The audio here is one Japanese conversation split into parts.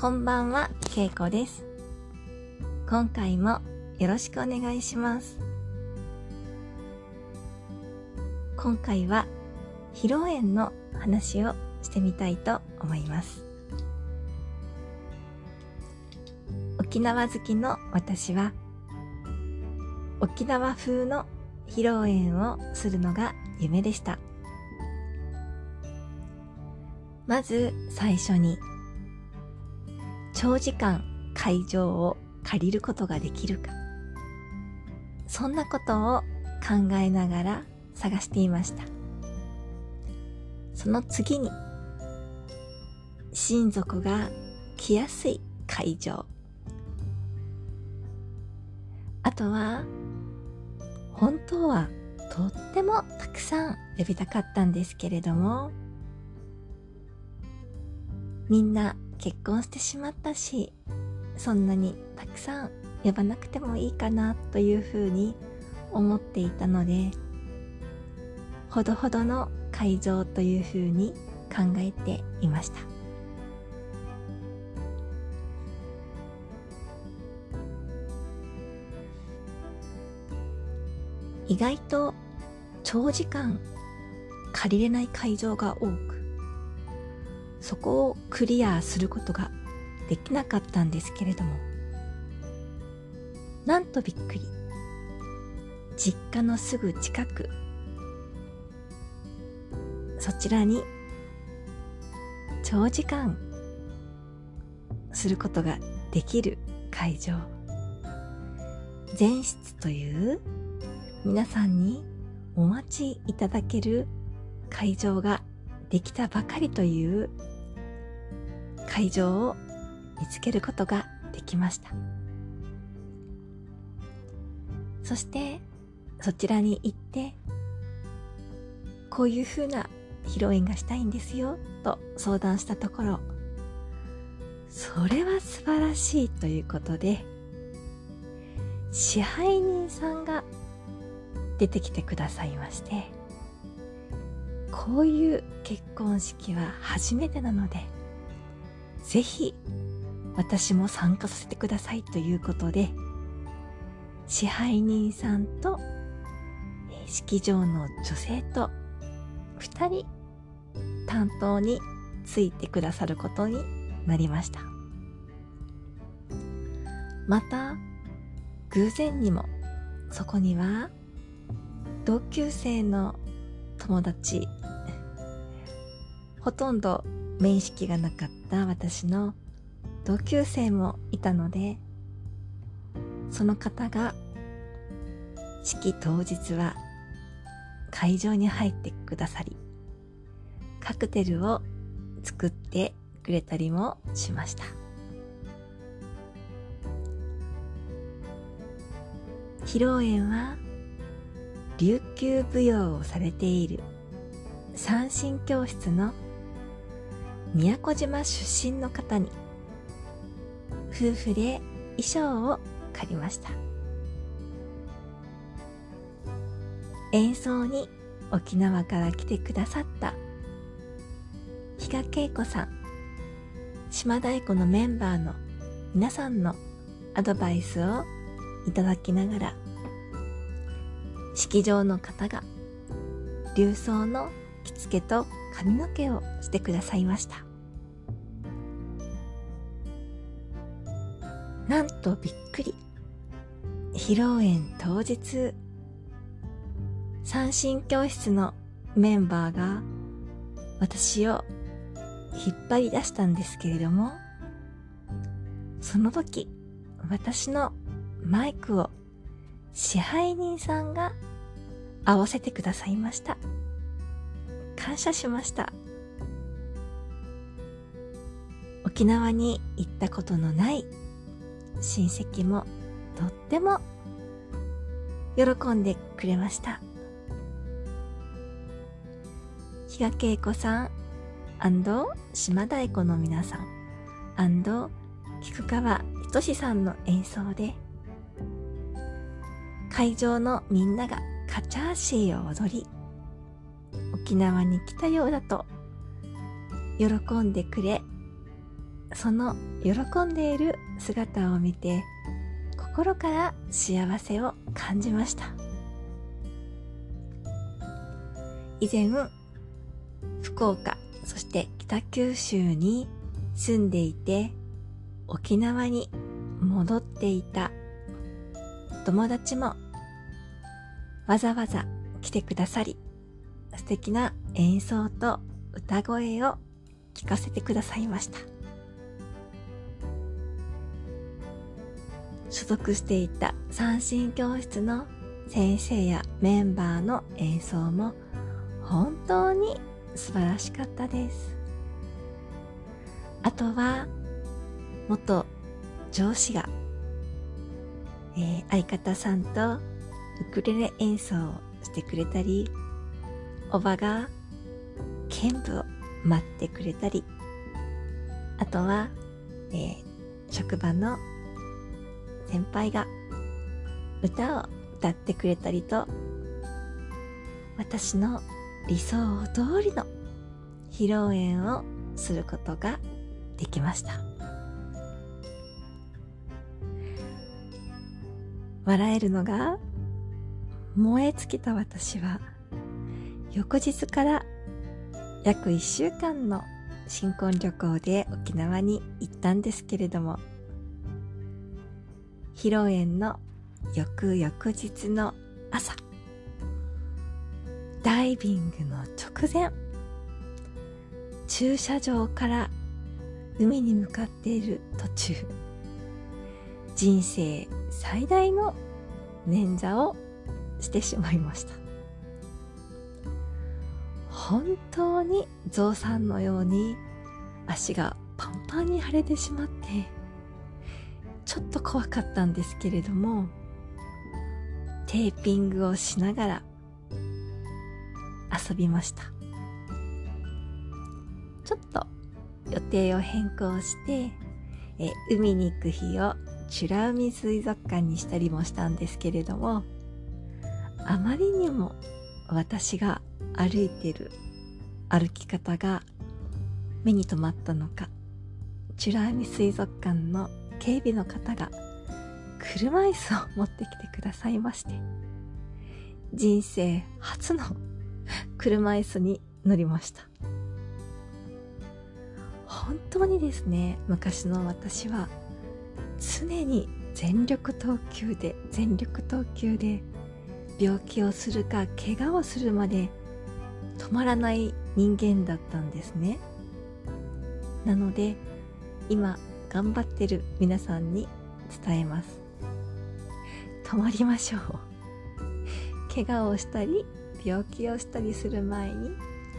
こんばんは、けいこです。今回もよろしくお願いします。今回は披露宴の話をしてみたいと思います。沖縄好きの私は沖縄風の披露宴をするのが夢でした。まず最初に長時間会場を借りることができるか。そんなことを考えながら探していました。その次に親族が来やすい会場。あとは本当はとってもたくさん呼びたかったんですけれどもみんな結婚してしまったしそんなにたくさん呼ばなくてもいいかなというふうに思っていたのでほどほどの会場というふうに考えていました。意外と長時間借りれない会場が多くそこをクリアすることができなかったんですけれどもなんとびっくり。実家のすぐ近く。そちらに長時間することができる会場。前室という皆さんにお待ちいただける会場ができたばかりという会場を見つけることができました。そしてそちらに行ってこういう風な披露宴がしたいんですよと相談したところそれは素晴らしいということで支配人さんが出てきてくださいましてこういう結婚式は初めてなのでぜひ私も参加させてくださいということで支配人さんと式場の女性と2人担当についてくださることになりました。また偶然にもそこには同級生の友達ほとんど面識がなかった私の同級生もいたのでその方が式当日は会場に入ってくださりカクテルを作ってくれたりもしました。披露宴は琉球舞踊をされている三神教室の宮古島出身の方に夫婦で衣装を借りました。演奏に沖縄から来てくださった比嘉恵子さん。島太鼓のメンバーの皆さんのアドバイスをいただきながら式場の方が流装の着付けと髪の毛をしてくださいましたなんとびっくり披露宴当日三振教室のメンバーが私を引っ張り出したんですけれどもその時私のマイクを支配人さんが合わせてくださいました。感謝しました。沖縄に行ったことのない親戚もとっても喜んでくれました。比嘉恵子さん島太鼓の皆さん菊川仁さんの演奏で会場のみんながカチャーシーを踊り沖縄に来たようだと喜んでくれ。その喜んでいる姿を見て心から幸せを感じました。以前福岡そして北九州に住んでいて沖縄に戻っていた友達もわざわざ来てくださり敵な演奏と歌声を聞かせてくださいました。所属していた三振教室の先生やメンバーの演奏も本当に素晴らしかったです。あとは元上司が、えー、相方さんとウクレレ演奏をしてくれたりおばが剣舞を待ってくれたりあとは、えー、職場の先輩が歌を歌ってくれたりと私の理想通りの披露宴をすることができました。笑えるのが燃え尽きた私は翌日から約1週間の新婚旅行で沖縄に行ったんですけれども披露宴の翌々日の朝ダイビングの直前駐車場から海に向かっている途中人生最大の捻挫をしてしまいました。本当にゾウさんのように足がパンパンに腫れてしまってちょっと怖かったんですけれどもテーピングをしながら遊びました。ちょっと予定を変更してえ海に行く日を美ら海水族館にしたりもしたんですけれどもあまりにも私が歩いてる歩き方が目に留まったのか美ら海水族館の警備の方が車椅子を持ってきてくださいまして人生初の 車椅子に乗りました。本当にですね昔の私は常に全力投球で全力投球で病気をするか怪我をするまで止まらない人間だったんですね。なので今頑張ってる皆さんに伝えます。止まりましょう。怪我をしたり病気をしたりする前に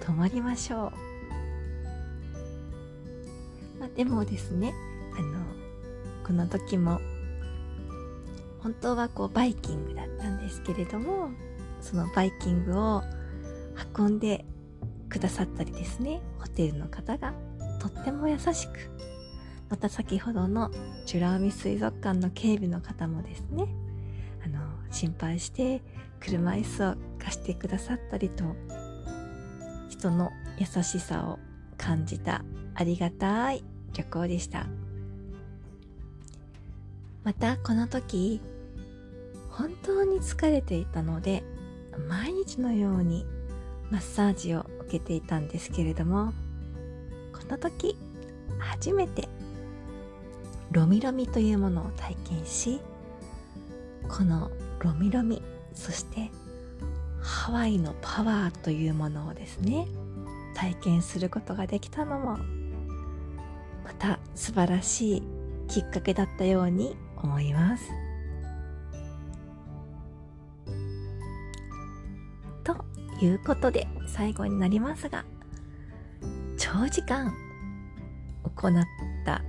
止まりましょう、まあ、でもですねあのこの時も本当はこうバイキングだったんですけれどもそのバイキングを運んでくださったりですねホテルの方がとっても優しくまた先ほどの美ら海水族館の警備の方もですねあの心配して車椅子を貸してくださったりと人の優しさを感じたありがたい旅行でした。またこの時本当に疲れていたので毎日のようにマッサージを受けていたんですけれどもこの時初めてロミロミというものを体験しこのロミロミそしてハワイのパワーというものをですね体験することができたのもまた素晴らしいきっかけだったように思います。いうことで最後になりますが長時間行った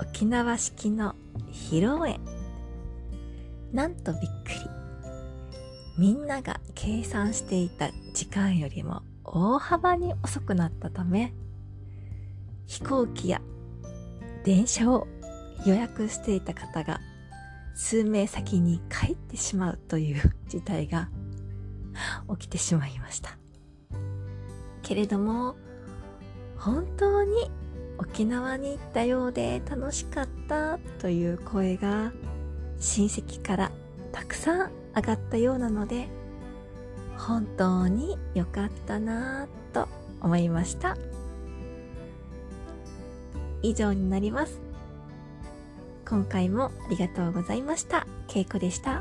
沖縄式の披露宴。なんとびっくり。みんなが計算していた時間よりも大幅に遅くなったため飛行機や電車を予約していた方が数名先に帰ってしまうという事態が起きてしまいましたけれども本当に沖縄に行ったようで楽しかったという声が親戚からたくさん上がったようなので本当に良かったなぁと思いました以上になります今回もありがとうございました。けいこでした。